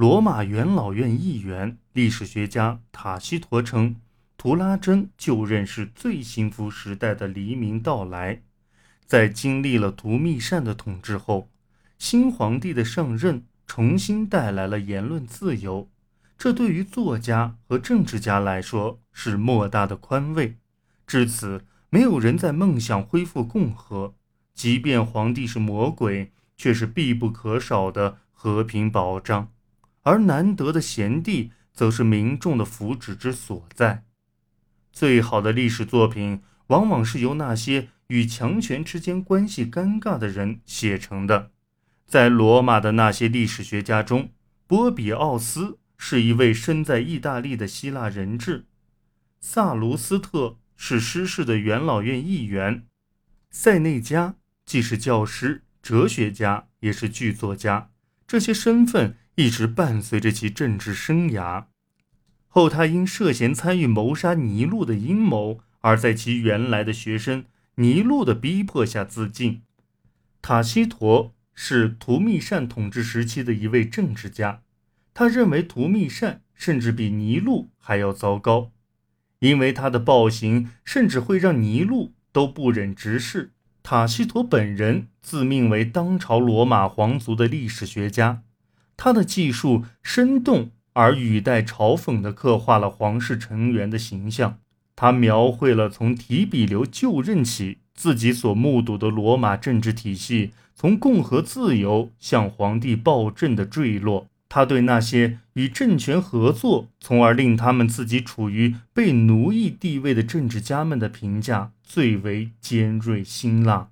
罗马元老院议员、历史学家塔西佗称，图拉真就任是最幸福时代的黎明到来。在经历了图密善的统治后，新皇帝的上任重新带来了言论自由，这对于作家和政治家来说是莫大的宽慰。至此，没有人在梦想恢复共和，即便皇帝是魔鬼，却是必不可少的和平保障。而难得的贤弟，则是民众的福祉之所在。最好的历史作品，往往是由那些与强权之间关系尴尬的人写成的。在罗马的那些历史学家中，波比奥斯是一位身在意大利的希腊人质，萨卢斯特是失势的元老院议员，塞内加既是教师、哲学家，也是剧作家。这些身份。一直伴随着其政治生涯。后他因涉嫌参与谋杀尼禄的阴谋，而在其原来的学生尼禄的逼迫下自尽。塔西佗是图密善统治时期的一位政治家，他认为图密善甚至比尼禄还要糟糕，因为他的暴行甚至会让尼禄都不忍直视。塔西佗本人自命为当朝罗马皇族的历史学家。他的技术生动而语带嘲讽地刻画了皇室成员的形象。他描绘了从提比留就任起自己所目睹的罗马政治体系从共和自由向皇帝暴政的坠落。他对那些与政权合作，从而令他们自己处于被奴役地位的政治家们的评价最为尖锐辛辣。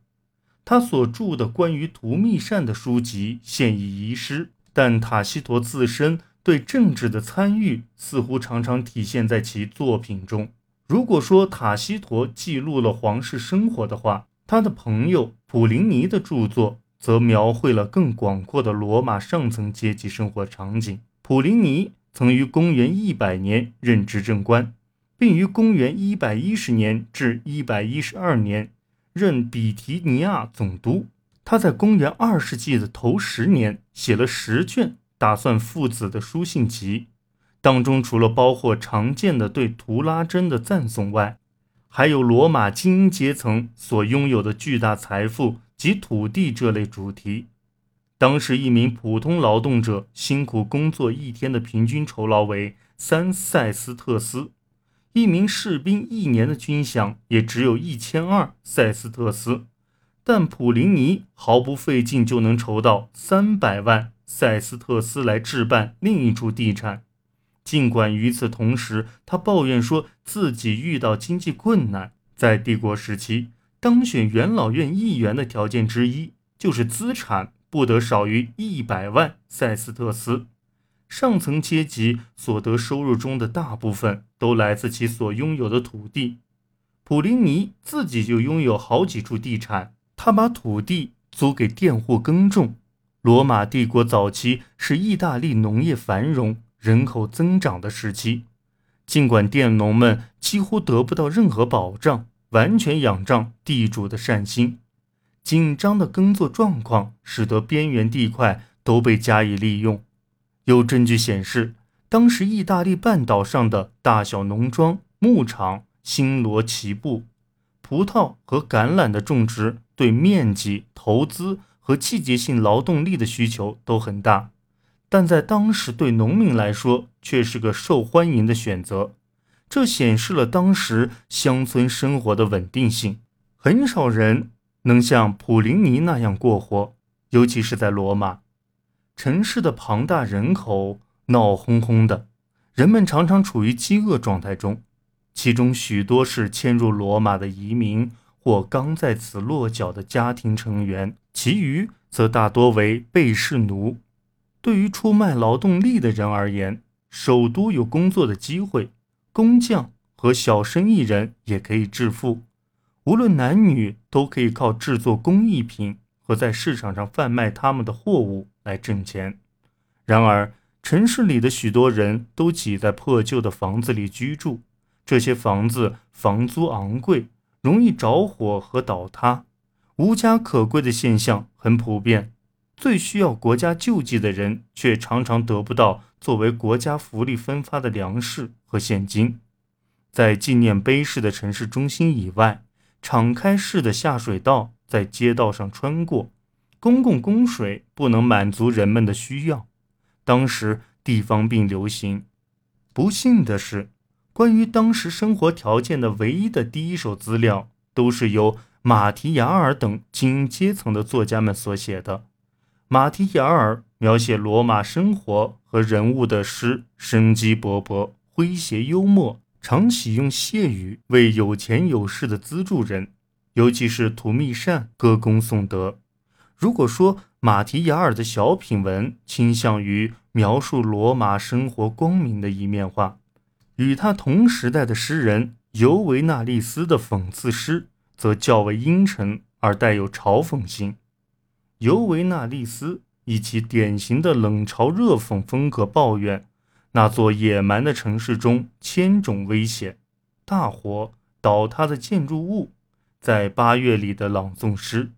他所著的关于图密善的书籍现已遗失。但塔西佗自身对政治的参与似乎常常体现在其作品中。如果说塔西佗记录了皇室生活的话，他的朋友普林尼的著作则描绘了更广阔的罗马上层阶级生活场景。普林尼曾于公元一百年任执政官，并于公元一百一十年至一百一十二年任比提尼亚总督。他在公元二世纪的头十年写了十卷打算父子的书信集，当中除了包括常见的对图拉真的赞颂外，还有罗马精英阶层所拥有的巨大财富及土地这类主题。当时一名普通劳动者辛苦工作一天的平均酬劳为三塞斯特斯，一名士兵一年的军饷也只有一千二塞斯特斯。但普林尼毫不费劲就能筹到三百万塞斯特斯来置办另一处地产，尽管与此同时，他抱怨说自己遇到经济困难。在帝国时期，当选元老院议员的条件之一就是资产不得少于一百万塞斯特斯。上层阶级所得收入中的大部分都来自其所拥有的土地，普林尼自己就拥有好几处地产。他把土地租给佃户耕种。罗马帝国早期是意大利农业繁荣、人口增长的时期，尽管佃农们几乎得不到任何保障，完全仰仗地主的善心。紧张的耕作状况使得边缘地块都被加以利用。有证据显示，当时意大利半岛上的大小农庄、牧场星罗棋布，葡萄和橄榄的种植。对面积、投资和季节性劳动力的需求都很大，但在当时对农民来说却是个受欢迎的选择。这显示了当时乡村生活的稳定性。很少人能像普林尼那样过活，尤其是在罗马城市的庞大人口闹哄哄的，人们常常处于饥饿状态中，其中许多是迁入罗马的移民。或刚在此落脚的家庭成员，其余则大多为被试奴。对于出卖劳动力的人而言，首都有工作的机会，工匠和小生意人也可以致富。无论男女，都可以靠制作工艺品和在市场上贩卖他们的货物来挣钱。然而，城市里的许多人都挤在破旧的房子里居住，这些房子房租昂贵。容易着火和倒塌，无家可归的现象很普遍。最需要国家救济的人，却常常得不到作为国家福利分发的粮食和现金。在纪念碑式的城市中心以外，敞开式的下水道在街道上穿过，公共供水不能满足人们的需要。当时地方病流行。不幸的是，关于当时生活条件的唯一的第一手资料，都是由马提雅尔等精英阶层的作家们所写的。马提雅尔描写罗马生活和人物的诗生机勃勃、诙谐幽默，常喜用谢语为有钱有势的资助人，尤其是图密善歌功颂德。如果说马提雅尔的小品文倾向于描述罗马生活光明的一面话，与他同时代的诗人尤维纳利斯的讽刺诗则较为阴沉而带有嘲讽性。尤维纳利斯以其典型的冷嘲热讽风格抱怨那座野蛮的城市中千种危险、大火、倒塌的建筑物。在八月里的朗诵诗，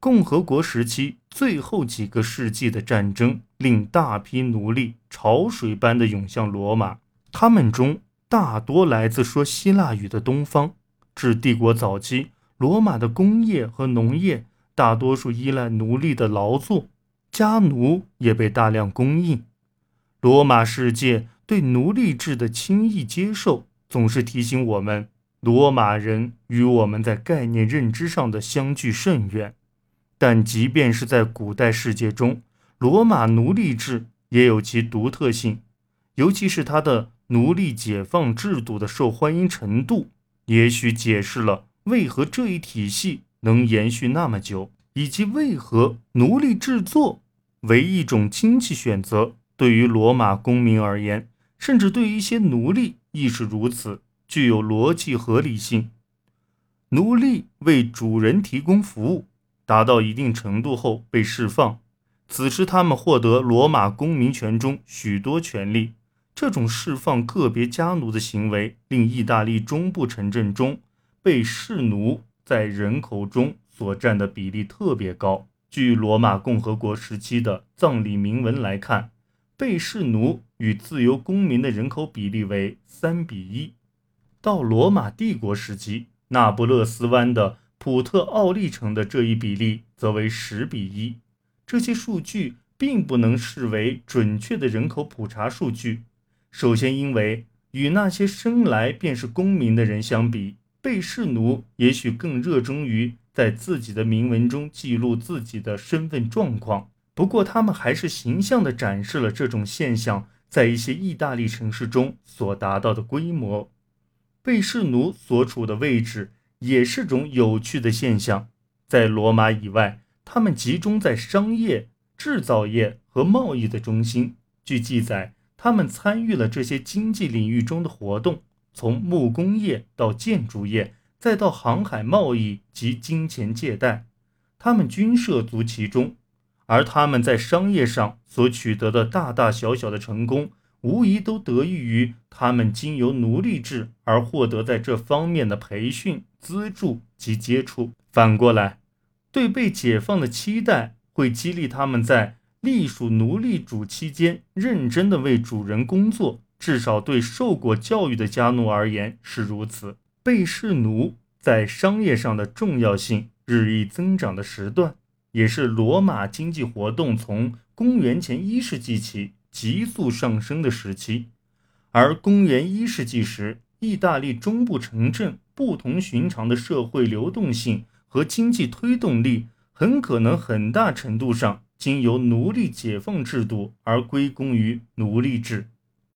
共和国时期最后几个世纪的战争令大批奴隶潮水般的涌向罗马，他们中大多来自说希腊语的东方。至帝国早期，罗马的工业和农业。大多数依赖奴隶的劳作，家奴也被大量供应。罗马世界对奴隶制的轻易接受，总是提醒我们，罗马人与我们在概念认知上的相距甚远。但即便是在古代世界中，罗马奴隶制也有其独特性，尤其是它的奴隶解放制度的受欢迎程度，也许解释了为何这一体系。能延续那么久，以及为何奴隶制作为一种经济选择，对于罗马公民而言，甚至对于一些奴隶亦是如此，具有逻辑合理性。奴隶为主人提供服务，达到一定程度后被释放，此时他们获得罗马公民权中许多权利。这种释放个别家奴的行为，令意大利中部城镇中被释奴。在人口中所占的比例特别高。据罗马共和国时期的葬礼铭文来看，被释奴与自由公民的人口比例为三比一。到罗马帝国时期，那不勒斯湾的普特奥利城的这一比例则为十比一。这些数据并不能视为准确的人口普查数据。首先，因为与那些生来便是公民的人相比，被释奴也许更热衷于在自己的铭文中记录自己的身份状况，不过他们还是形象地展示了这种现象在一些意大利城市中所达到的规模。被释奴所处的位置也是种有趣的现象，在罗马以外，他们集中在商业、制造业和贸易的中心。据记载，他们参与了这些经济领域中的活动。从木工业到建筑业，再到航海贸易及金钱借贷，他们均涉足其中。而他们在商业上所取得的大大小小的成功，无疑都得益于他们经由奴隶制而获得在这方面的培训、资助及接触。反过来，对被解放的期待会激励他们在隶属奴隶主期间认真地为主人工作。至少对受过教育的家奴而言是如此。被释奴在商业上的重要性日益增长的时段，也是罗马经济活动从公元前一世纪起急速上升的时期。而公元一世纪时，意大利中部城镇不同寻常的社会流动性和经济推动力，很可能很大程度上经由奴隶解放制度而归功于奴隶制。